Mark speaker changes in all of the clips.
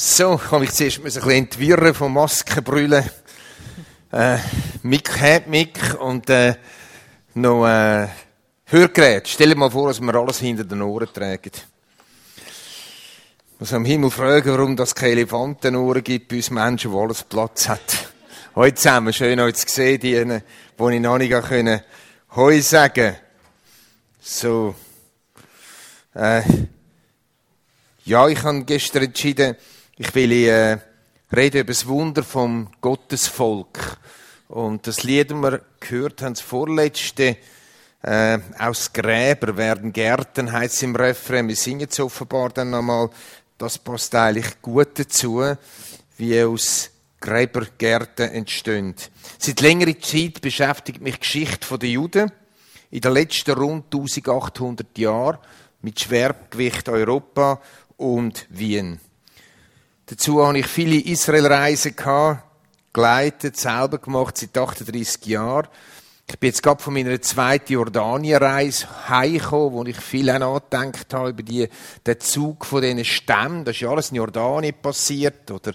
Speaker 1: So, ich habe mich zuerst ein bisschen entwirren vom Maskenbrüllen. Äh, Mick hat Mick und äh, noch äh, Hörgerät. Stell dir mal vor, dass wir alles hinter den Ohren tragen. Ich muss am Himmel fragen, warum es keine Elefantenohren gibt bei uns Menschen, wo alles Platz hat. Heute zusammen, schön euch zu sehen, die, wo ich noch nicht können, Heu sagen. So. Äh, ja, ich habe gestern entschieden, ich will äh, reden über das Wunder vom Gottesvolk. Und das Lied, das wir gehört haben, das vorletzte, äh, aus Gräber werden Gärten, heißt es im Refrain. Wir singen jetzt offenbar dann nochmal. Das passt eigentlich gut dazu, wie aus Gräbergärten entstehen. Seit längerer Zeit beschäftigt mich die Geschichte der Juden. In den letzten rund 1800 Jahren mit Schwergewicht Europa und Wien. Dazu habe ich viele Israelreisen geleitet, selber gemacht, seit 38 Jahren. Ich bin jetzt gerade von meiner zweiten Jordanien-Reise heimgekommen, wo ich viel auch nachgedacht habe über die, den Zug von diesen Stämmen. Das ist ja alles in Jordanien passiert. Oder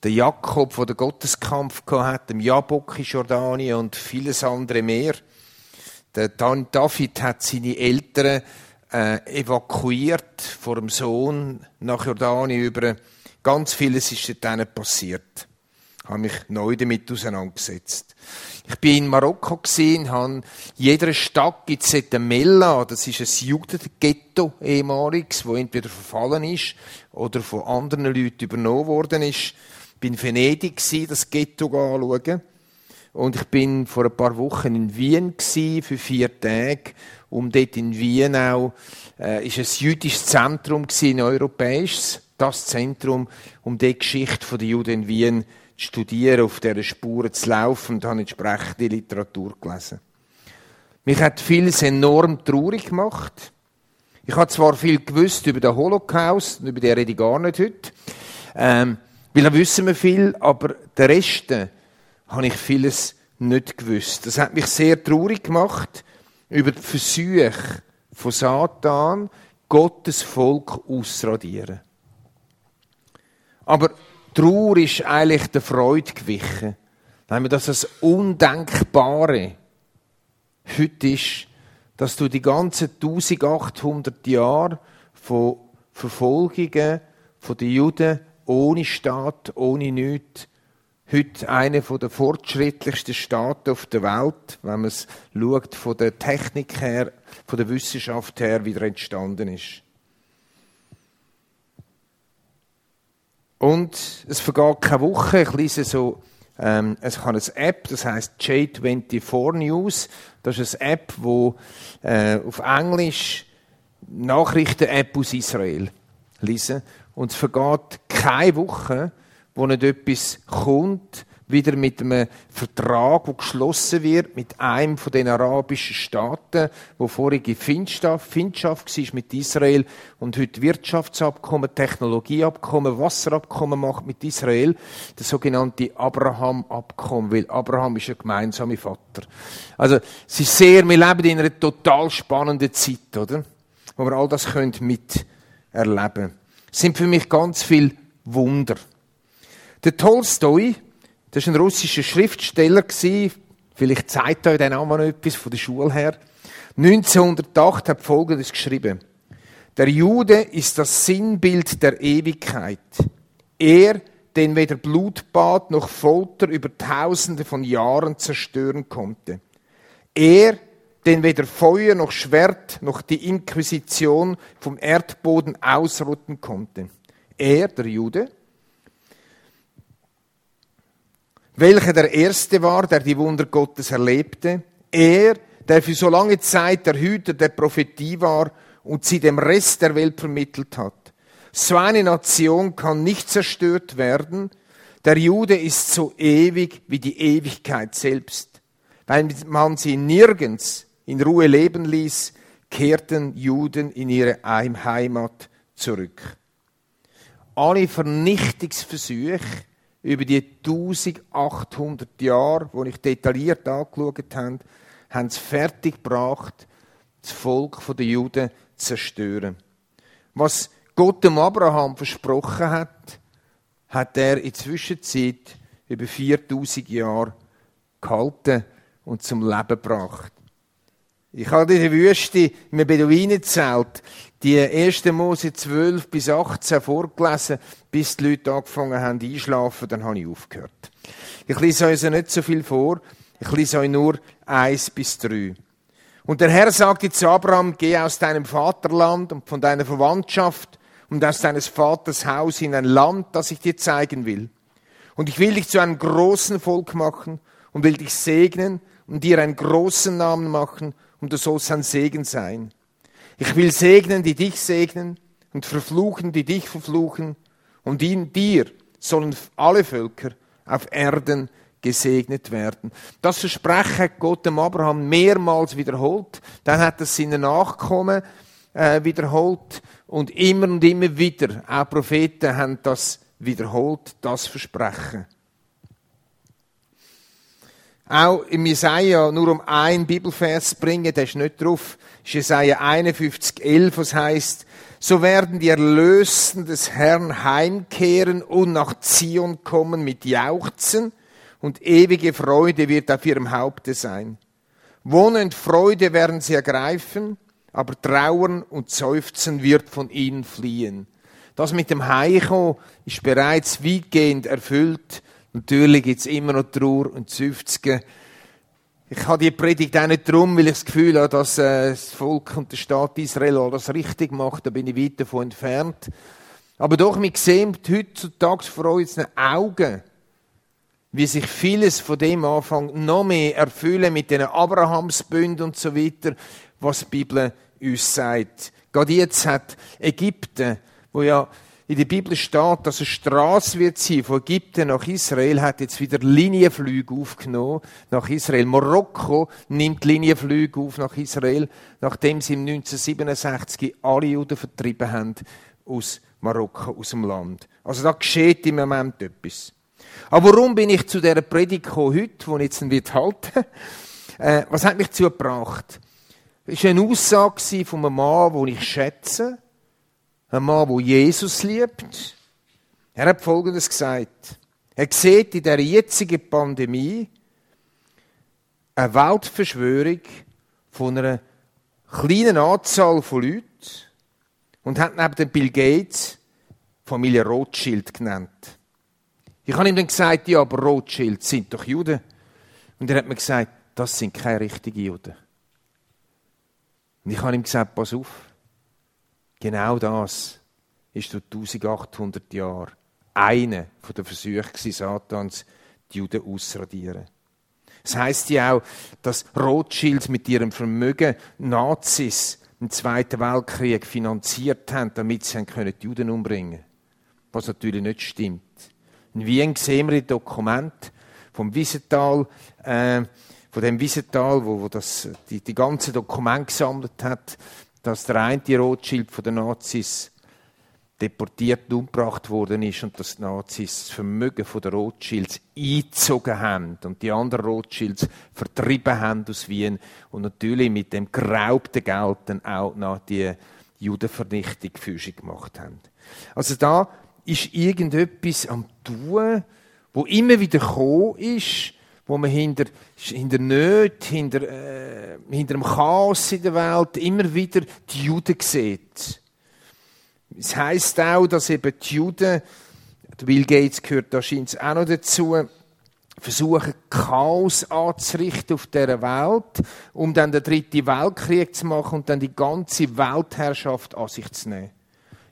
Speaker 1: der Jakob, der den Gotteskampf hatte, dem Jabok in Jordanien und vieles andere mehr. Der David hat seine Eltern äh, evakuiert vor dem Sohn nach Jordanien über Ganz vieles ist dort passiert. Ich habe mich neu damit auseinandergesetzt. Ich bin in Marokko gesehen, habe jeder Stadt gibt es Mella, das ist ein Judenghetto ehemaliges, wo entweder verfallen ist oder von anderen Leuten übernommen worden ist. Ich bin in Venedig gewesen, das Ghetto anschauen. Und ich bin vor ein paar Wochen in Wien gewesen, für vier Tage, um dort in Wien auch, äh, ist ein jüdisches Zentrum gewesen, ein europäisches das Zentrum, um die Geschichte der Juden in Wien zu studieren, auf dieser Spuren zu laufen und habe entsprechende Literatur gelesen. Mich hat vieles enorm traurig gemacht. Ich habe zwar viel gewusst über den Holocaust, über den rede ich gar nicht heute, ähm, weil da wissen wir viel, aber der Rest äh, habe ich vieles nicht gewusst. Das hat mich sehr traurig gemacht über die Versuche von Satan, Gottes Volk auszuradieren. Aber Trauer ist eigentlich der Freude gewichen. Wenn wir das als Undenkbare heute ist, dass du die ganzen 1800 Jahre von Verfolgungen von den Juden ohne Staat, ohne nichts, heute eine der fortschrittlichsten Staaten auf der Welt, wenn man es schaut, von der Technik her, von der Wissenschaft her, wieder entstanden ist. Und es vergeht keine Woche, ich lese so, ähm, es kann eine App, das heißt J24 News. Das ist eine App, wo äh, auf Englisch Nachrichten-App aus Israel lesen. Und es vergeht keine Woche, wo nicht etwas kommt, wieder mit einem Vertrag, der geschlossen wird mit einem von den arabischen Staaten, wo vorige Findschaft, war mit Israel und heute Wirtschaftsabkommen, Technologieabkommen, Wasserabkommen macht mit Israel, das sogenannte Abraham-Abkommen, weil Abraham ist ein gemeinsamer Vater. Also es ist sehr, wir leben in einer total spannenden Zeit, oder? Wo wir all das können miterleben. Es sind für mich ganz viele Wunder. Der Tolstoi, das war ein russischer Schriftsteller, vielleicht zeigt euch der Name noch etwas von der Schule her. 1908 hat Folgendes geschrieben. Der Jude ist das Sinnbild der Ewigkeit. Er, den weder Blutbad noch Folter über Tausende von Jahren zerstören konnte. Er, den weder Feuer noch Schwert noch die Inquisition vom Erdboden ausrotten konnte. Er, der Jude, welcher der Erste war, der die Wunder Gottes erlebte. Er, der für so lange Zeit der Hüter der Prophetie war und sie dem Rest der Welt vermittelt hat. So eine Nation kann nicht zerstört werden. Der Jude ist so ewig wie die Ewigkeit selbst. Weil man sie nirgends in Ruhe leben ließ, kehrten Juden in ihre Heimat zurück. Alle Vernichtungsversuche über die 1800 Jahre, wo ich detailliert angeschaut habe, haben es fertiggebracht, das Volk der Juden zu zerstören. Was Gott dem Abraham versprochen hat, hat er in der Zwischenzeit über 4000 Jahre gehalten und zum Leben gebracht. Ich habe in der Wüste, einem Beduinenzelt, die 1. Mose 12 bis 18 vorgelesen, bis die Leute angefangen haben einschlafen, dann habe ich aufgehört. Ich lese euch also nicht so viel vor, ich lese euch nur 1 bis 3. Und der Herr sagte zu Abraham, geh aus deinem Vaterland und von deiner Verwandtschaft und aus deines Vaters Haus in ein Land, das ich dir zeigen will. Und ich will dich zu einem großen Volk machen und will dich segnen und dir einen großen Namen machen und du sollst ein Segen sein. Ich will segnen, die dich segnen und verfluchen, die dich verfluchen und in dir sollen alle Völker auf Erden gesegnet werden. Das Versprechen hat Gott dem Abraham mehrmals wiederholt. Dann hat es seine Nachkommen äh, wiederholt und immer und immer wieder, auch Propheten haben das wiederholt, das Versprechen. Auch im Jesaja nur um ein Bibelvers bringen, der ist nicht drauf, ist Jesaja 51, 11, was heißt, so werden die Erlösten des Herrn heimkehren und nach Zion kommen mit Jauchzen und ewige Freude wird auf ihrem Haupte sein. Wohnend Freude werden sie ergreifen, aber Trauern und Seufzen wird von ihnen fliehen. Das mit dem Heiko ist bereits weitgehend erfüllt Natürlich gibt es immer noch Trauer und Seufzen. Ich habe die Predigt auch nicht darum, weil ich das Gefühl habe, dass äh, das Volk und der Staat Israel alles richtig macht. Da bin ich weit davon entfernt. Aber doch, wir sehen heutzutage vor unseren Augen, wie sich vieles von dem anfängt noch mehr erfüllen mit den Abrahamsbünden und so weiter, was die Bibel uns sagt. Gerade jetzt hat Ägypten, wo ja in der Bibel steht, dass eine Straße wird sein von Ägypten nach Israel, hat jetzt wieder Linienflüge aufgenommen nach Israel. Marokko nimmt Linienflüge auf nach Israel, nachdem sie im 1967 alle Juden vertrieben haben aus Marokko, aus dem Land. Also da geschieht im Moment etwas. Aber warum bin ich zu dieser Predigt gekommen heute, die ich jetzt nicht halten äh, Was hat mich dazu gebracht? Es war eine Aussage von einem Mann, den ich schätze, ein Mann, der Jesus liebt. Er hat Folgendes gesagt. Er sieht in der jetzigen Pandemie eine Weltverschwörung von einer kleinen Anzahl von Leuten und hat neben Bill Gates Familie Rothschild genannt. Ich habe ihm dann gesagt, ja, aber Rothschild sind doch Juden. Und er hat mir gesagt, das sind keine richtigen Juden. Und ich habe ihm gesagt, pass auf, Genau das ist durch 1800 Jahre eine von den Versuchen Satans, die Juden auszuradieren. Das heißt ja auch, dass Rothschild mit ihrem Vermögen Nazis im Zweiten Weltkrieg finanziert haben, damit sie die Juden umbringen können. Was natürlich nicht stimmt. In Wien sehen wir ein Dokument vom Wiesenthal, äh, von dem Wiesenthal, wo, wo das, die, die ganze Dokumente gesammelt hat, dass der eine Rothschild von den Nazis deportiert und umgebracht worden ist und dass die Nazis das Vermögen der Rothschilds eingezogen haben und die anderen Rothschilds vertrieben haben aus Wien und natürlich mit dem geraubten Geld dann auch noch die Judenvernichtung Füße gemacht haben. Also da ist irgendetwas am tun, wo immer wieder gekommen ist, wo man hinter, hinter Nöten, hinter, äh, hinter dem Chaos in der Welt immer wieder die Juden sieht. Es heisst auch, dass eben die Juden, Bill Gates gehört da scheint auch noch dazu, versuchen, Chaos anzurichten auf dieser Welt, um dann den dritten Weltkrieg zu machen und dann die ganze Weltherrschaft an sich zu nehmen.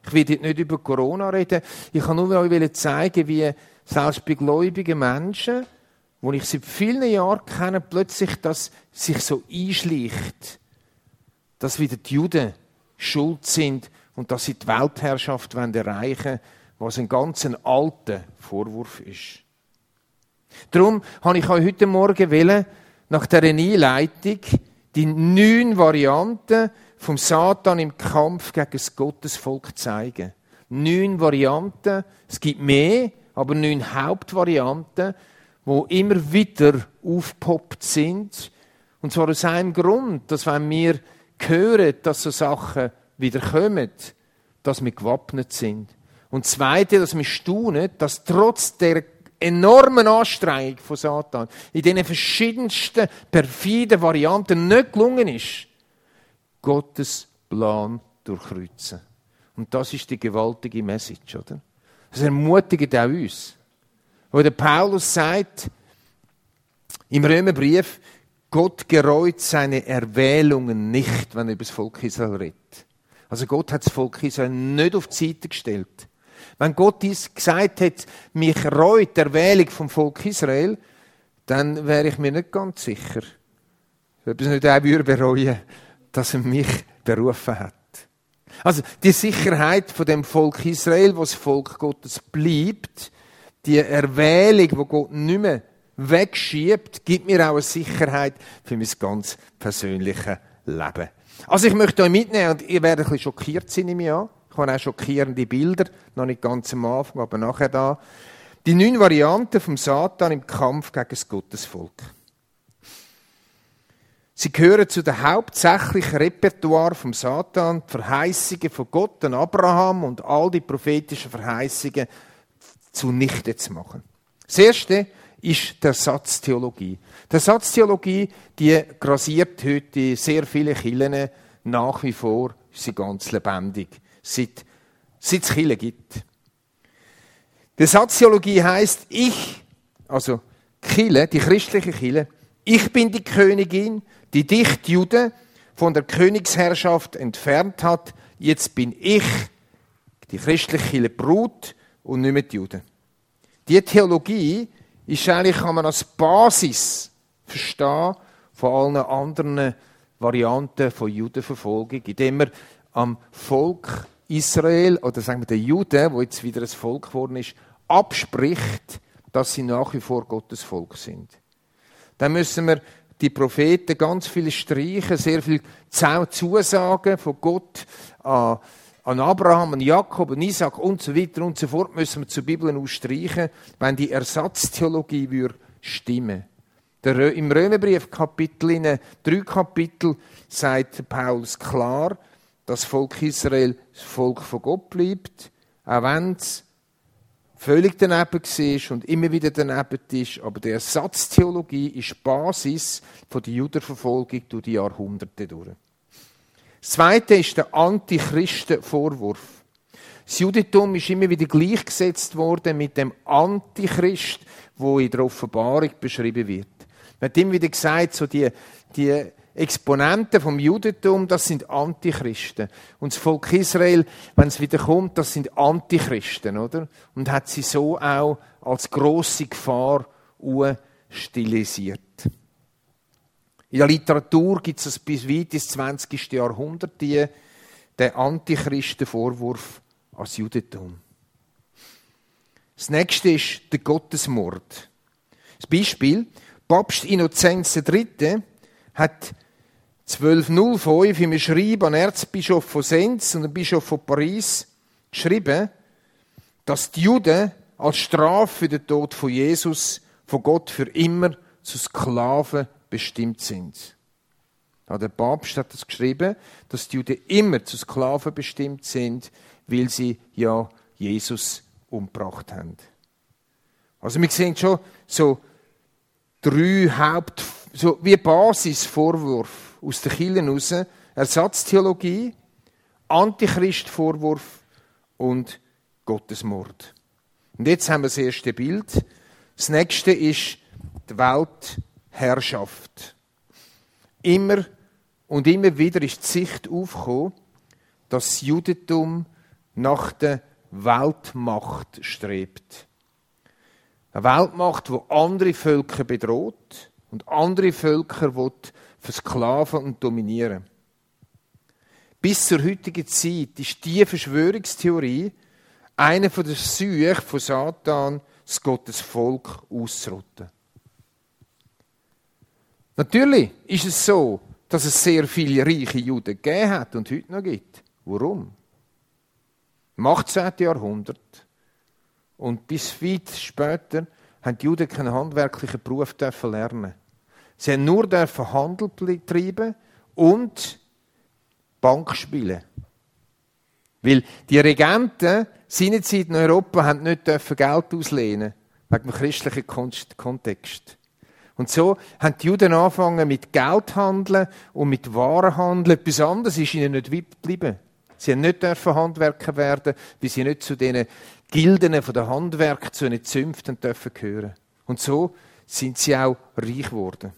Speaker 1: Ich will jetzt nicht über Corona reden. Ich kann nur euch zeigen, wie selbst bei gläubigen Menschen wo ich seit vielen Jahren kenne, plötzlich das sich so einschleicht, dass wieder die Juden schuld sind und dass sie die Weltherrschaft erreichen wollen, was ein ganz alter Vorwurf ist. Darum habe ich euch heute Morgen nach der Einleitung die neun Varianten vom Satan im Kampf gegen das Gottesvolk zeigen. Neun Varianten, es gibt mehr, aber neun Hauptvarianten, wo immer wieder aufpoppt sind. Und zwar aus einem Grund, dass wenn wir hören, dass so Sachen wieder kommen, dass wir gewappnet sind. Und zweite, dass wir staunen, dass trotz der enormen Anstrengung von Satan in den verschiedensten perfiden Varianten nicht gelungen ist, Gottes Plan durchkreuzen. Und das ist die gewaltige Message, oder? Das ermutigt auch uns. Wo der Paulus sagt, im Römerbrief, Gott gereut seine Erwählungen nicht, wenn er über das Volk Israel redet. Also Gott hat das Volk Israel nicht auf die Seite gestellt. Wenn Gott dies gesagt hat, mich reut der Erwählung vom Volk Israel, dann wäre ich mir nicht ganz sicher, ob es nicht auch bereuen dass er mich berufen hat. Also die Sicherheit von dem Volk Israel, wo das Volk Gottes bleibt, die Erwählung, wo Gott nicht mehr wegschiebt, gibt mir auch eine Sicherheit für mein ganz persönliches Leben. Also ich möchte euch mitnehmen, und ihr werdet ein bisschen schockiert sein im Jahr. Ich habe auch schockierende Bilder, noch nicht ganz am Anfang, aber nachher da. Die neun Varianten vom Satan im Kampf gegen das Gottesvolk. Sie gehören zu dem hauptsächlichen Repertoire vom Satan, die Verheißungen von Gott an Abraham und all die prophetischen Verheißungen zunichte zu machen. Das erste ist der Satztheologie. Der Satztheologie, die grasiert heute sehr viele Kirchen nach wie vor, ist sie ganz lebendig seit, seit es Kirche gibt. Die Soziologie heißt ich, also Kille, die christliche Kille, ich bin die Königin, die dich, die Juden, von der Königsherrschaft entfernt hat. Jetzt bin ich, die christliche Kille, Brut und nicht mehr die Juden. Die Theologie ist eigentlich, kann man als Basis verstehen von allen anderen Varianten von Judenverfolgung, indem man am Volk Israel oder sagen wir den Juden, wo jetzt wieder ein Volk geworden ist, abspricht, dass sie nach wie vor Gottes Volk sind. Dann müssen wir die Propheten ganz viele streichen, sehr viel Zusagen von Gott an, an Abraham, an Jakob, an Isaac und so weiter und so fort müssen wir zur Bibel ausstreichen, wenn die Ersatztheologie würde stimmen. Der, Im Römerbrief Kapitel, in drei Kapitel, sagt Paulus klar, das Volk Israel das Volk von Gott bleibt, auch wenn es völlig daneben war und immer wieder daneben ist. Aber die Ersatztheologie ist Basis der Judenverfolgung durch die Jahrhunderte durch. Das Zweite ist der Antichristen-Vorwurf. Das Judentum ist immer wieder gleichgesetzt worden mit dem Antichrist, wo in der Offenbarung beschrieben wird. Man hat immer wieder gesagt, so die, die Exponenten vom Judentum, das sind Antichristen. Und das Volk Israel, wenn es wieder kommt, das sind Antichristen, oder? Und hat sie so auch als große Gefahr stilisiert. In der Literatur gibt es bis weit ins 20. Jahrhundert die, den Antichristenvorwurf als Judentum. Das nächste ist der Gottesmord. Das Beispiel, Papst Innozenz III. hat 1205 im Schreiben an Erzbischof von Sens und den Bischof von Paris geschrieben, dass die Juden als Strafe für den Tod von Jesus von Gott für immer zu Sklaven bestimmt sind. Ja, der Papst hat das geschrieben, dass die Juden immer zu Sklaven bestimmt sind, weil sie ja Jesus umgebracht haben. Also wir sehen schon so drei Haupt, so wie Basisvorwürfe aus den Kirchen heraus Ersatztheologie, Antichristvorwurf und Gottesmord. Und jetzt haben wir das erste Bild. Das nächste ist die Weltherrschaft. Immer und immer wieder ist die Sicht aufgekommen, dass das Judentum nach der Weltmacht strebt. Eine Weltmacht, die andere Völker bedroht und andere Völker versklaven und dominieren. Bis zur heutigen Zeit ist diese Verschwörungstheorie eine von der Süche von Satan, das Gottes Volk auszurotten. Natürlich ist es so, dass es sehr viele reiche Juden gegeben hat und heute noch gibt. Warum? Im 18. Jahrhundert und bis weit später haben die Juden keinen handwerklichen Beruf lernen Sie haben nur dürfen Handel treiben und Bank spielen. Weil die Regenten seinerzeit in Europa haben nicht Geld auslehnen wegen dem christlichen Kontext. Und so haben die Juden angefangen mit Geld handeln und mit Waren handeln. Etwas anderes ist ihnen nicht geblieben. Sie haben nicht dürfen Handwerker werden, weil sie nicht zu den Gilden der Handwerk, zu den Zünften dürfen gehören. Und so sind sie auch reich geworden.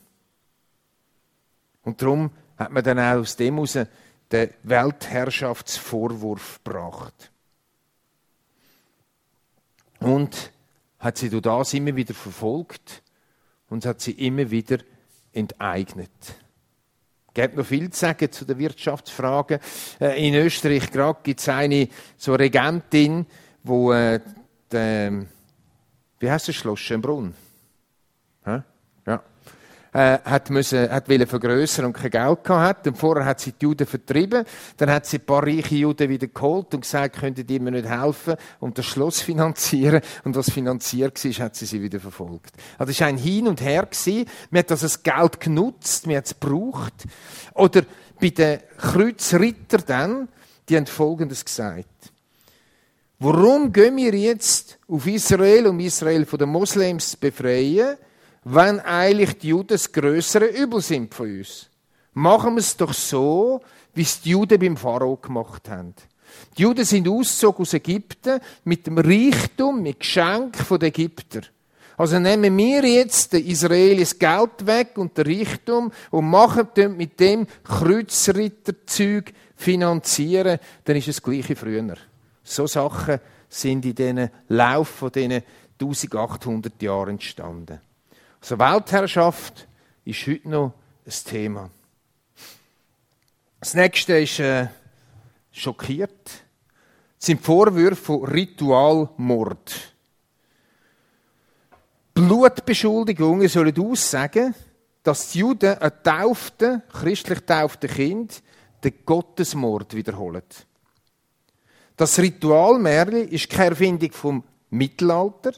Speaker 1: Und darum hat man dann auch aus dem heraus den Weltherrschaftsvorwurf gebracht. Und hat sie durch das immer wieder verfolgt und hat sie immer wieder enteignet. Es gibt noch viel zu sagen zu den Wirtschaftsfragen. Äh, in Österreich gerade gibt es eine so Regentin, wo äh, der, wie heißt das Schloss Schönbrunn? Äh, hat, müssen, hat wollen vergrössern und kein Geld gehabt Und vorher hat sie die Juden vertrieben. Dann hat sie ein paar reiche Juden wieder geholt und gesagt, könntet ihr mir nicht helfen und das Schloss finanzieren. Und was finanziert war, hat sie sie wieder verfolgt. Also es war ein Hin und Her. Gewesen. Man hat also das Geld genutzt, man hat es gebraucht. Oder bei den Kreuzrittern dann, die haben Folgendes gesagt. Warum gehen wir jetzt auf Israel, um Israel von den Moslems zu befreien? Wenn eigentlich die Juden das grössere Übel sind von uns. Machen wir es doch so, wie es die Juden beim Pharao gemacht haben. Die Juden sind ausgezogen aus Ägypten mit dem Reichtum, mit Geschenk von den Ägyptern. Also nehmen wir jetzt den Israelis Geld weg und den Reichtum und machen mit dem Kreuzritterzeug finanzieren, dann ist es das gleiche früher. So Sachen sind in diesen Lauf von diesen 1800 Jahren entstanden. Also Weltherrschaft ist heute noch ein Thema. Das nächste ist äh, schockiert. Das sind Vorwürfe von Ritualmord. Blutbeschuldigungen sollen aussagen, dass die Juden ein tauften, christlich tauften Kind den Gottesmord wiederholen. Das Ritualmärchen ist keine Erfindung vom Mittelalter,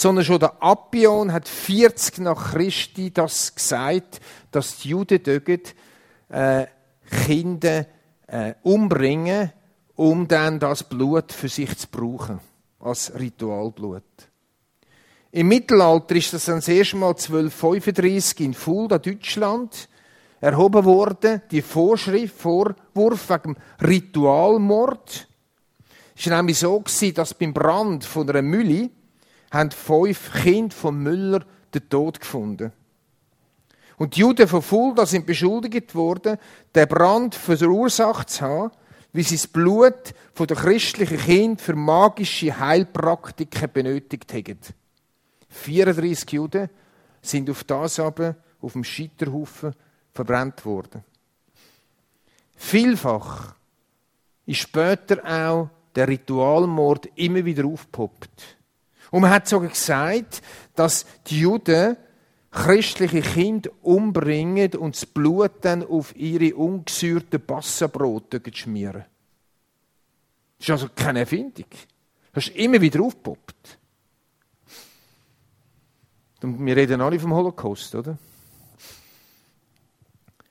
Speaker 1: sondern schon der Appion hat 40 nach Christi das gesagt, dass die Juden dort, äh, Kinder äh, umbringen, um dann das Blut für sich zu brauchen, als Ritualblut. Im Mittelalter ist das dann das erste Mal 1235 in Fulda, Deutschland, erhoben worden, die Vorschrift, Vorwurf wegen Ritualmord. Es war nämlich so, dass beim Brand von einer Mühle haben fünf Kinder von Müller den Tod gefunden. Und die Juden von Fulda sind beschuldigt worden, den Brand verursacht zu haben, wie sie das Blut der christlichen Kind für magische Heilpraktiken benötigt haben. 34 Juden sind auf das aber auf dem Scheiterhaufen verbrannt worden. Vielfach ist später auch der Ritualmord immer wieder aufgepoppt. Und man hat sogar gesagt, dass die Juden christliche Kinder umbringen und das Blut dann auf ihre ungesäuerten Passenbrote schmieren. Das ist also keine Erfindung. Das ist immer wieder aufgepoppt. Und wir reden alle vom Holocaust, oder?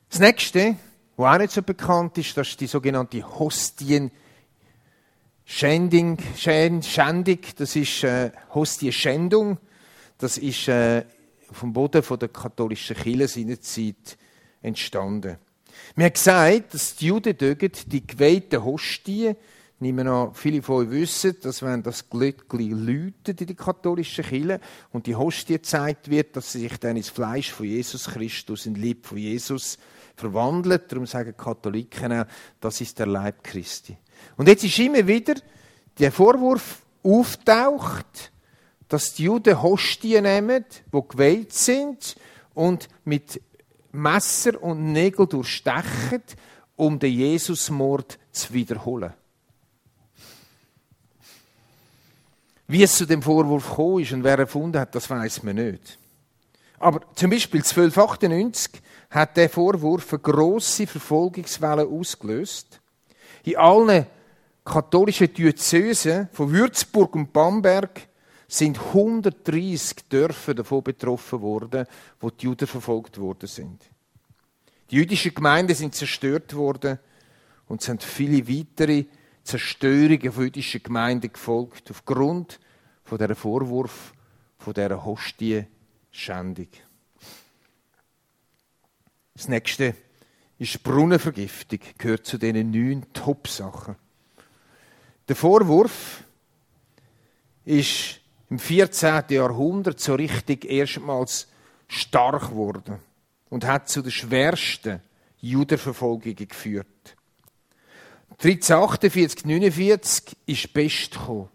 Speaker 1: Das nächste, was auch nicht so bekannt ist, das ist die sogenannte Hostien- Schändung, Schändung das ist äh, Hostie-Schändung, das ist äh, vom Boden von der katholischen Kirche seinerzeit entstanden. Wir haben gesagt, dass die Juden dort die geweihten Hostien, nehmen an, viele von euch wissen, dass wenn das Glöckchen läutet in der katholischen Kirche und die Hostie gezeigt wird, dass sie sich dann ins Fleisch von Jesus Christus, in Lieb von Jesus verwandelt. Darum sagen Katholiken auch, das ist der Leib Christi. Und jetzt ist immer wieder der Vorwurf auftaucht, dass die Juden Hostien nehmen, die geweiht sind und mit Messer und Nägel durchstechen, um den Jesusmord zu wiederholen. Wie es zu dem Vorwurf gekommen ist und wer erfunden hat, das weiß man nicht. Aber zum Beispiel 1298 hat der Vorwurf eine grosse Verfolgungswelle ausgelöst. In allen katholischen Diözesen von Würzburg und Bamberg sind 130 Dörfer davon betroffen worden, wo die Juden verfolgt worden sind. Die jüdischen Gemeinden sind zerstört worden und es sind viele weitere Zerstörung von jüdischen Gemeinden gefolgt, aufgrund von dieser Vorwurf, von dieser Hostie-Schändung. Das nächste ist Brunnenvergiftung, gehört zu diesen neun Top-Sachen. Der Vorwurf ist im 14. Jahrhundert so richtig erstmals stark geworden und hat zu den schwersten Judenverfolgungen geführt. 1348, 49 ist Pest gekommen.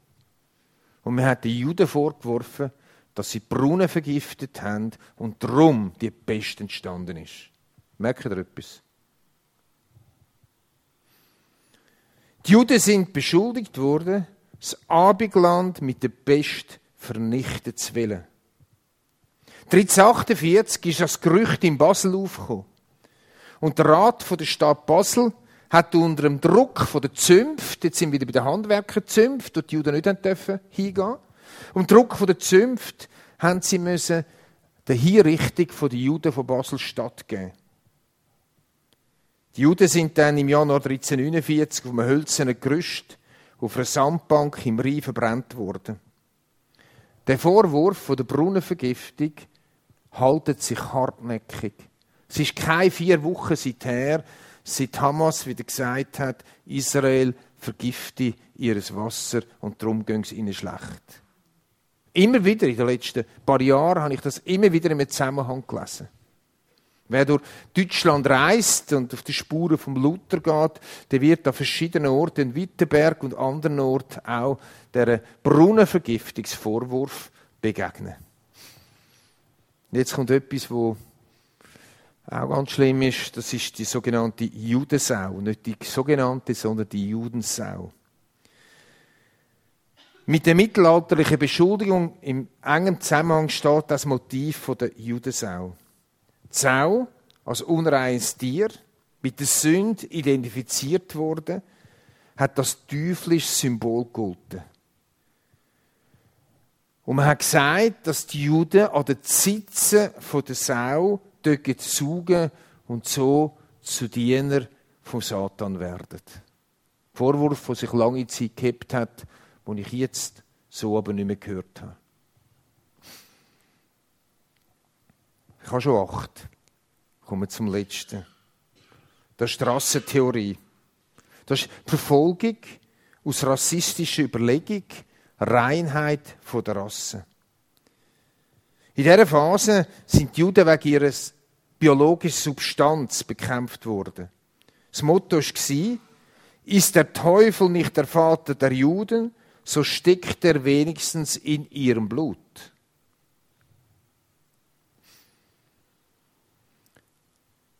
Speaker 1: Und man hat den Juden vorgeworfen, dass sie Brunnen vergiftet haben und darum die Pest entstanden ist. Merkt ihr etwas? Die Juden sind beschuldigt worden, das Abigland mit der Pest vernichten zu wollen. 1348 ist das Gerücht in Basel aufgekommen. Und der Rat der Stadt Basel hat unter dem Druck der Zünft, jetzt sind wir wieder bei den Handwerkerzünft, dort die Juden nicht dürfen hingehen, und Druck der Zünft haben sie müssen der Hinrichtung der Juden von Basel stattgeben. Die Juden sind dann im Januar 1349 auf einem hölzernen Gerüst auf einer Sandbank im Rhein verbrannt worden. Der Vorwurf von der Brunnenvergiftung haltet sich hartnäckig. Es ist keine vier Wochen seither, seit Hamas wieder gesagt hat, Israel vergifte ihres Wasser und darum ging es ihnen schlecht. Immer wieder in den letzten paar Jahren habe ich das immer wieder im Zusammenhang gelesen. Wer durch Deutschland reist und auf die Spuren vom Luther geht, der wird an verschiedenen Orten in Wittenberg und anderen Orten auch der Brunnenvergiftungsvorwurf begegnen. Jetzt kommt etwas, wo auch ganz schlimm ist, das ist die sogenannte Judensau. Nicht die sogenannte, sondern die Judensau. Mit der mittelalterlichen Beschuldigung im engen Zusammenhang steht das Motiv der Judensau. Sau als unreines Tier, mit der Sünde identifiziert wurde, hat das teuflische Symbol gegolten. Und man hat gesagt, dass die Juden an den Sitzen der Sau dort saugen und so zu Diener von Satan werden. Vorwurf, der sich lange Zeit gehabt hat, den ich jetzt so aber nicht mehr gehört habe. Ich habe schon acht. Kommen zum letzten. Das ist die Rassentheorie. Das ist die Verfolgung aus rassistischer Überlegung, Reinheit der Rasse. In dieser Phase sind die Juden wegen ihrer biologischen Substanz bekämpft worden. Das Motto war, ist der Teufel nicht der Vater der Juden, so steckt er wenigstens in ihrem Blut.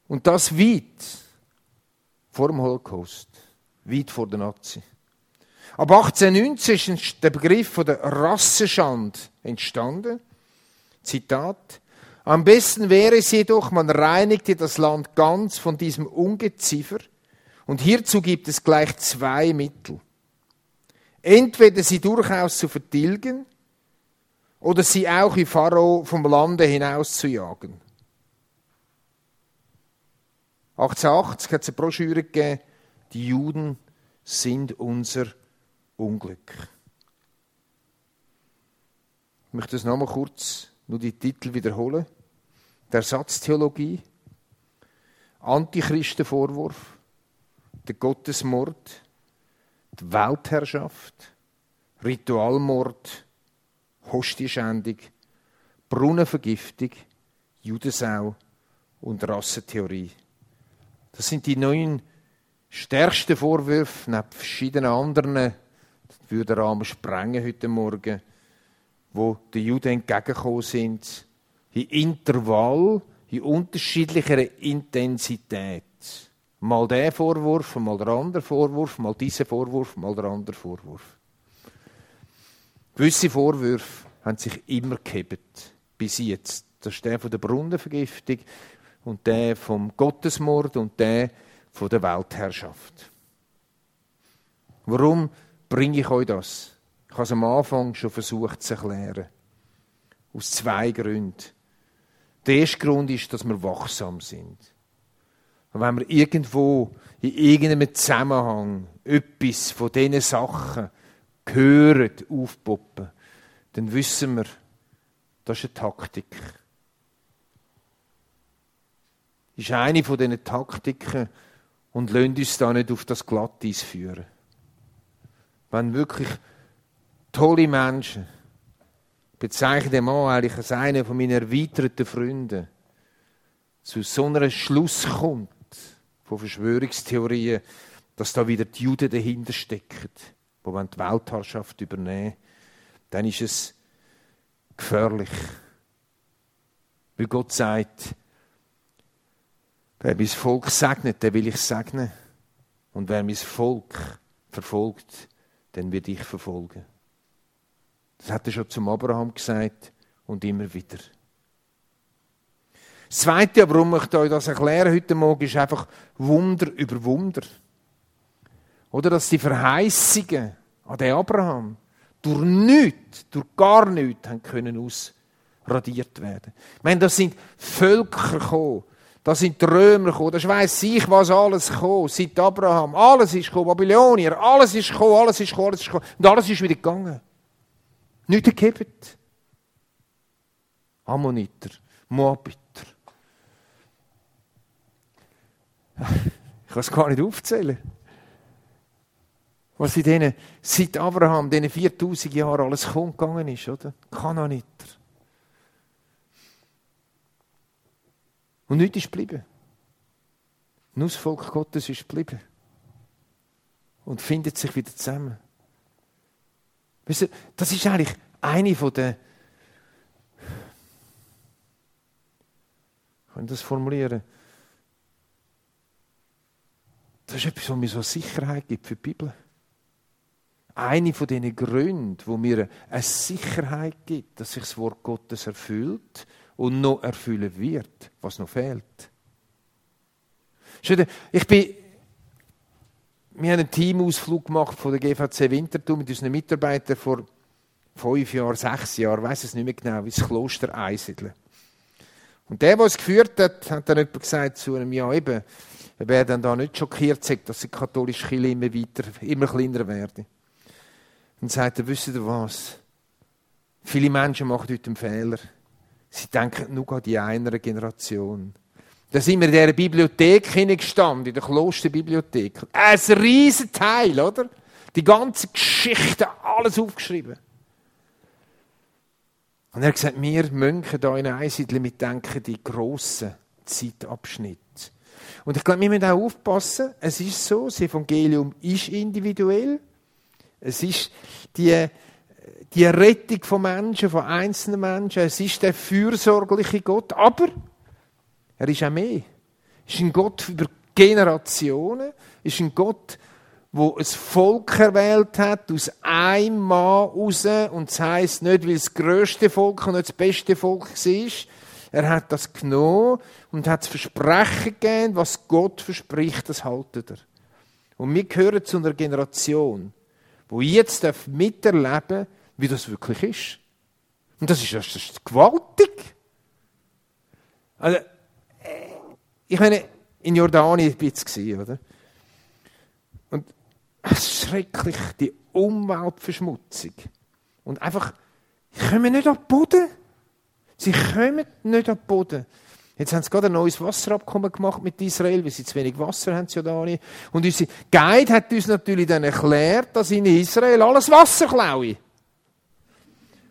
Speaker 1: Und das weit vor dem Holocaust, weit vor der Nazi. Ab 1819 ist der Begriff der Rassenschande entstanden. Zitat. Am besten wäre es jedoch, man reinigte das Land ganz von diesem Ungeziefer. Und hierzu gibt es gleich zwei Mittel. Entweder sie durchaus zu vertilgen oder sie auch wie Pharao vom Lande hinaus zu jagen. 1880 hat es eine Broschüre gegeben, die Juden sind unser Unglück. Ich möchte das nochmal kurz, nur die Titel wiederholen. Der Ersatztheologie, Antichristenvorwurf, der Gottesmord, die Weltherrschaft, Ritualmord, Hostieschändung, Brunnenvergiftung, Judensau und Rassentheorie. Das sind die neun stärksten Vorwürfe, neben verschiedenen anderen, das würde der Rahmen sprengen heute Morgen, wo die Juden entgegengekommen sind, in Intervall, in unterschiedlicher Intensität. Mal der Vorwurf, mal der andere Vorwurf, mal dieser Vorwurf, mal der andere Vorwurf. Gewisse Vorwürfe haben sich immer gehebt, bis jetzt. Das ist der von der Brunnenvergiftung, und der vom Gottesmord und der von der Weltherrschaft. Warum bringe ich euch das? Ich habe es am Anfang schon versucht zu erklären. Aus zwei Gründen. Der erste Grund ist, dass wir wachsam sind. Und wenn wir irgendwo in irgendeinem Zusammenhang etwas von diesen Sachen hören, aufpoppen, dann wissen wir, das ist eine Taktik. Ist eine von diesen Taktiken und lasst uns da nicht auf das Glatteis führen. Wenn wirklich tolle Menschen, bezeichne den Mann eigentlich als einen von meinen erweiterten Freunden, zu so einem Schluss kommt von Verschwörungstheorien, dass da wieder die Juden dahinter stecken, die die Weltherrschaft übernehmen dann ist es gefährlich. Weil Gott sagt, wer mein Volk segnet, der will ich segnen. Und wer mein Volk verfolgt, den wird ich verfolgen. Das hat er schon zum Abraham gesagt und immer wieder. Das Zweite, warum ich euch das erklären heute Morgen, ist einfach Wunder über Wunder. Oder dass die Verheißungen an den Abraham durch nichts, durch gar nichts haben können ausradiert werden. Ich meine, das sind Völker gekommen, da sind die Römer gekommen, das weiss ich, was alles gekommen, seit Abraham. Alles ist gekommen, Babylonier, alles ist gekommen, alles ist gekommen, alles ist gekommen. Und alles ist wieder gegangen. Nichts gegeben. Ammoniter, Moabiter. Ich kann es gar nicht aufzählen was in denen, seit Abraham, diesen 4000 Jahren alles gegangen ist, oder? Kananiter. Und nichts ist geblieben. Nur das Volk Gottes ist geblieben. Und findet sich wieder zusammen. Weißt du, das ist eigentlich eine von den. Ich kann das formulieren? Das ist etwas, was mir so Sicherheit gibt für die Bibel eine von diesen Gründen, wo mir eine Sicherheit gibt, dass sich das Wort Gottes erfüllt und noch erfüllen wird, was noch fehlt. Ich bin, wir haben einen Teamausflug gemacht von der GVC Winterthur mit unseren Mitarbeitern vor fünf Jahren, sechs Jahren, weiß es nicht mehr genau, ins Kloster Eisidle. Und der, der es geführt hat, hat dann jemand gesagt zu einem, ja eben, wer dann da nicht schockiert sagt, dass die katholische Kirche immer weiter, immer kleiner werde. Und sagt er, wisst ihr was? Viele Menschen machen heute einen Fehler. Sie denken nur an die eine Generation. Da sind wir in dieser Bibliothek hineingestanden, in der Klosterbibliothek. Ein riesen Teil, oder? Die ganze Geschichte, alles aufgeschrieben. Und er hat gesagt, wir Mönche hier in Einsiedeln mitdenken die grossen Zeitabschnitte. Und ich glaube, wir müssen auch aufpassen, es ist so, das Evangelium ist individuell. Es ist die, die Rettung von Menschen, von einzelnen Menschen. Es ist der fürsorgliche Gott. Aber er ist auch mehr. Es ist ein Gott über Generationen. Es ist ein Gott, wo ein Volk erwählt hat, aus einem Mann raus. Und das heisst nicht, weil es das grösste Volk und nicht das beste Volk war. Er hat das genommen und hat das Versprechen gegeben, was Gott verspricht, das haltet er. Und wir gehören zu einer Generation, wo jetzt miterleben wie das wirklich ist. Und das ist, das ist gewaltig. Also, äh, ich meine, in Jordanien ein bisschen, oder? Und schrecklich, die Umweltverschmutzung. Und einfach, sie kommen nicht auf den Boden. Sie kommen nicht auf den Boden. Jetzt haben sie gerade ein neues Wasserabkommen gemacht mit Israel, weil sie zu wenig Wasser haben, Jordanien. Und unser Guide hat uns natürlich dann erklärt, dass in Israel alles Wasser klaue.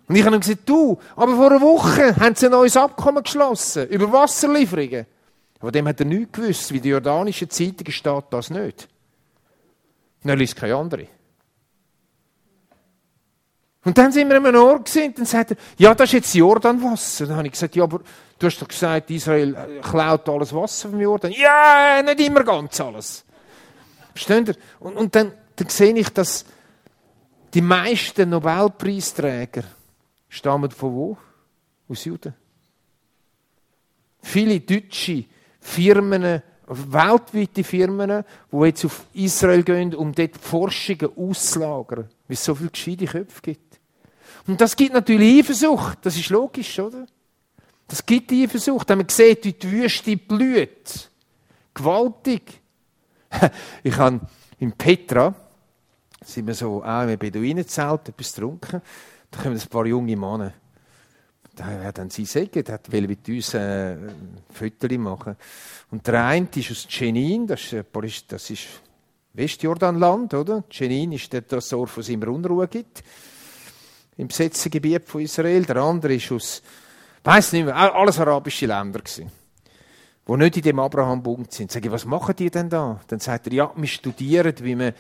Speaker 1: Und ich habe ihm gesagt, du, aber vor einer Woche haben sie ein neues Abkommen geschlossen über Wasserlieferungen. Aber dem hat er nichts gewusst, wie die jordanische Zeitung steht das nicht. Und er liest keine andere. Und dann sind wir an einem Ort und dann sagt er, ja, das ist jetzt Jordanwasser. Dann habe ich gesagt, ja, aber du hast doch gesagt, Israel klaut alles Wasser vom Jordan. Ja, nicht immer ganz alles. Versteht ihr? Und, und dann, dann sehe ich, dass die meisten Nobelpreisträger stammen von wo? Aus Juden. Viele deutsche Firmen, weltweite Firmen, die jetzt auf Israel gehen, um dort Forschungen auszulagern, weil es so viele gescheite Köpfe gibt. Und das gibt natürlich Eifersucht. Das ist logisch, oder? Das gibt Eifersucht. Wenn man sieht, wie die Wüste blüht, Gewaltig. Ich habe in Petra, sind wir so auch im Beduinenzelt, etwas getrunken. Da kommen ein paar junge Männer. Da hat dann sie sagen, der will mit uns äh, Fotos machen. Und der eine ist aus Jenin, das ist, das ist Westjordanland, oder? Jenin ist das Dorf, wo es immer Unruhe gibt. Im besetzten Gebiet von Israel. Der andere ist aus, weiß nicht mehr, alles arabische Länder gewesen die nicht in dem Abraham-Bund sind. Sage ich, was machen die denn da? Dann sagt er, ja, wir studieren, wie man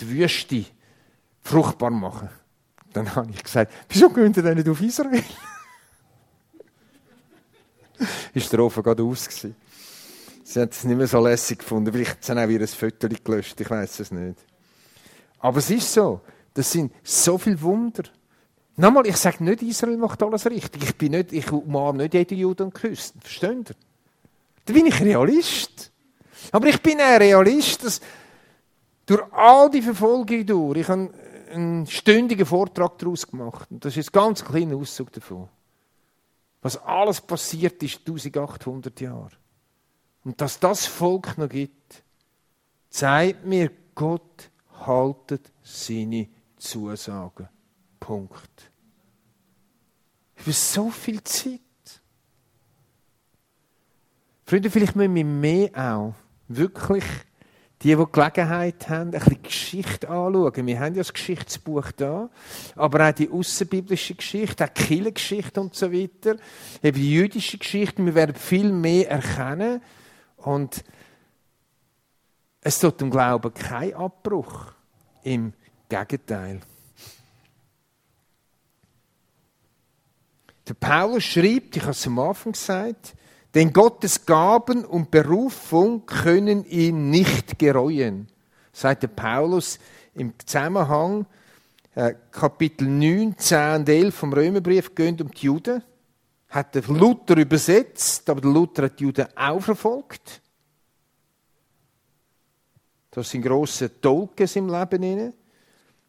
Speaker 1: die Wüste fruchtbar machen kann. Dann habe ich gesagt, wieso gehen denn nicht auf Israel? ist der Ofen gerade aus gewesen. Sie haben es nicht mehr so lässig gefunden. Vielleicht haben sie auch wieder ein Foto gelöscht, ich weiß es nicht. Aber es ist so. Das sind so viele Wunder. Nochmal, ich sage nicht, Israel macht alles richtig. Ich bin nicht, ich umarme nicht jeden Juden und Küsten. Versteht ihr? Da bin ich Realist. Aber ich bin ein Realist, dass durch all die Verfolgung durch, ich habe einen stündigen Vortrag daraus gemacht. Und das ist ein ganz kleiner Auszug davon. Was alles passiert ist 1800 Jahre. Und dass das Volk noch gibt, zeigt mir, Gott haltet seine Zusagen. Punkt. Über so viel Zeit. Freunde, vielleicht müssen wir mehr auch wirklich die, die Gelegenheit haben, ein bisschen Geschichte anschauen. Wir haben ja das Geschichtsbuch da, aber auch die außenbiblische Geschichte, auch die Kirchengeschichte und so weiter, eben die jüdische Geschichte. Wir werden viel mehr erkennen und es tut dem Glauben kein Abbruch. Im Gegenteil. Der Paulus schreibt, ich habe es am Anfang gesagt, denn Gottes Gaben und Berufung können ihn nicht gereuen. Sagt der Paulus im Zusammenhang äh, Kapitel 9, 10 und 11 vom Römerbrief gehen um die Juden. Hat der Luther übersetzt, aber der Luther hat die Juden auch verfolgt. Das sind grosse Tolkes im Leben.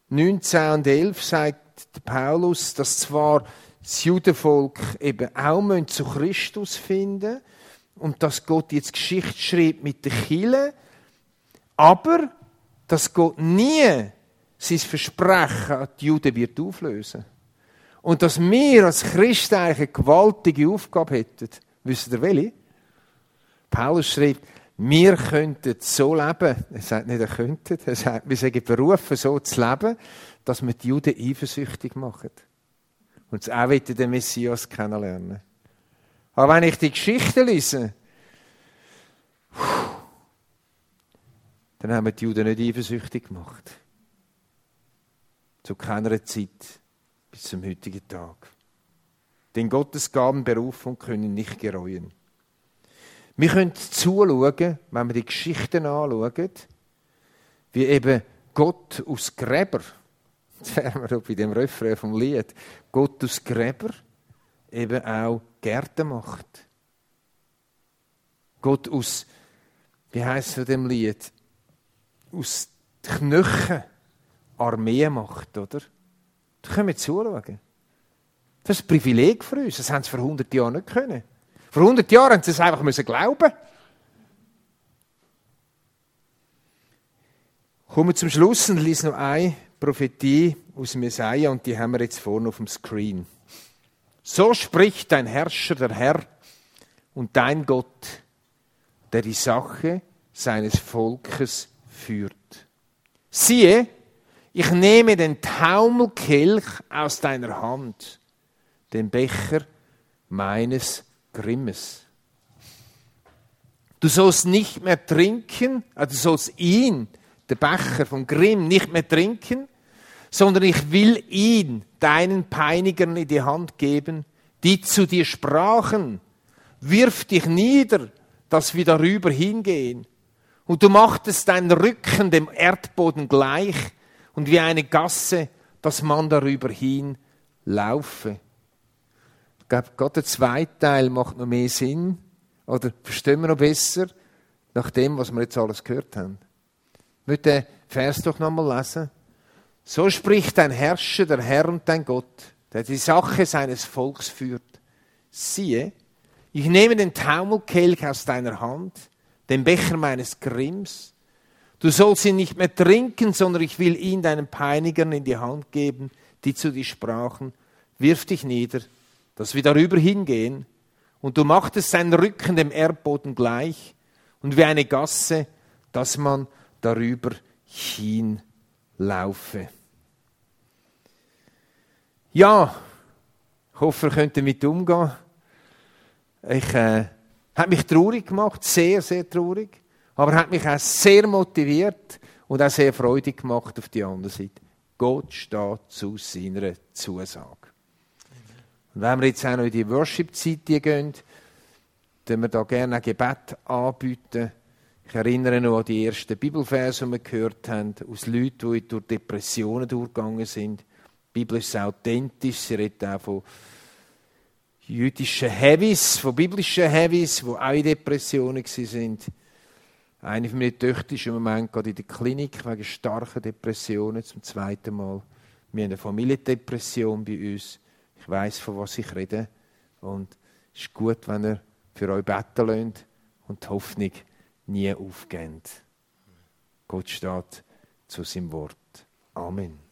Speaker 1: 9, 10 und 11 sagt der Paulus, dass zwar das Judenvolk eben auch zu Christus finden und dass Gott jetzt Geschichte schreibt mit der Chile, aber dass Gott nie sein Versprechen an die Juden wird auflösen. Und dass wir als Christen eigentlich eine gewaltige Aufgabe hätten. Wisst ihr welche? Paulus schreibt, wir könnten so leben, er sagt nicht, er könnte, er sagt, wir sind berufen, so zu leben, dass wir die Juden eifersüchtig machen und auch wieder den Messias kennenlernen. Aber wenn ich die Geschichte lese, dann haben wir die Juden nicht eifersüchtig gemacht. Zu keiner Zeit bis zum heutigen Tag. Denn Gottes Gaben, Berufung können nicht gereuen. Wir können zuschauen, wenn wir die Geschichten anschauen, wie eben Gott aus Gräber Jetzt wären wir bei dem Refrain vom Lied. Gottes Gräber eben auch Gärten macht. Gott aus, wie heißt es dem Lied? Aus Knöchen Armee macht, oder? Da können wir zuschauen. Das ist ein Privileg für uns. Das haben sie vor 100 Jahren nicht können. Vor 100 Jahren haben sie es einfach müssen glauben. Kommen wir zum Schluss und lesen noch ein Prophetie aus Messiah und die haben wir jetzt vorne auf dem Screen. So spricht dein Herrscher, der Herr und dein Gott, der die Sache seines Volkes führt. Siehe, ich nehme den Taumelkelch aus deiner Hand, den Becher meines Grimmes. Du sollst nicht mehr trinken, also du sollst ihn den Becher vom Grimm nicht mehr trinken, sondern ich will ihn deinen Peinigern in die Hand geben, die zu dir sprachen, wirf dich nieder, dass wir darüber hingehen. Und du machtest deinen Rücken dem Erdboden gleich und wie eine Gasse, dass man darüber hin laufe. Ich glaube, Gott, der zweite Teil macht noch mehr Sinn. Oder verstehen wir noch besser, nach dem, was wir jetzt alles gehört haben. Möcht den Vers doch nochmal lesen? So spricht dein Herrscher, der Herr und dein Gott, der die Sache seines Volks führt. Siehe, ich nehme den Taumelkelch aus deiner Hand, den Becher meines Grimms. Du sollst ihn nicht mehr trinken, sondern ich will ihn deinen Peinigern in die Hand geben, die zu dir sprachen, wirf dich nieder, dass wir darüber hingehen. Und du machtest seinen Rücken dem Erdboden gleich und wie eine Gasse, dass man darüber hinlaufe. Ja, ich hoffe, ihr könnt damit umgehen. Ich äh, hat mich traurig gemacht, sehr, sehr traurig, aber hat mich auch sehr motiviert und auch sehr freudig gemacht auf die andere Seite. Gott steht zu seiner Zusage. Und wenn wir jetzt auch noch in die Worship-Zeit gehen, dann wir da gerne ein Gebet anbieten. Ich erinnere noch an die ersten Bibelverse, die wir gehört haben, aus Leuten, die durch Depressionen durchgegangen sind. Die Bibel ist authentisch, sie redet auch von jüdischen Heavies, von biblischen Heavies, die auch in Depressionen waren. Eine von meinen Töchter ist im Moment gerade in der Klinik wegen starker Depressionen zum zweiten Mal. Wir haben eine Familiendepression bei uns. Ich weiß, von was ich rede. Und es ist gut, wenn ihr für euch beten lasst und die Hoffnung nie aufgeht. Gott steht zu seinem Wort. Amen.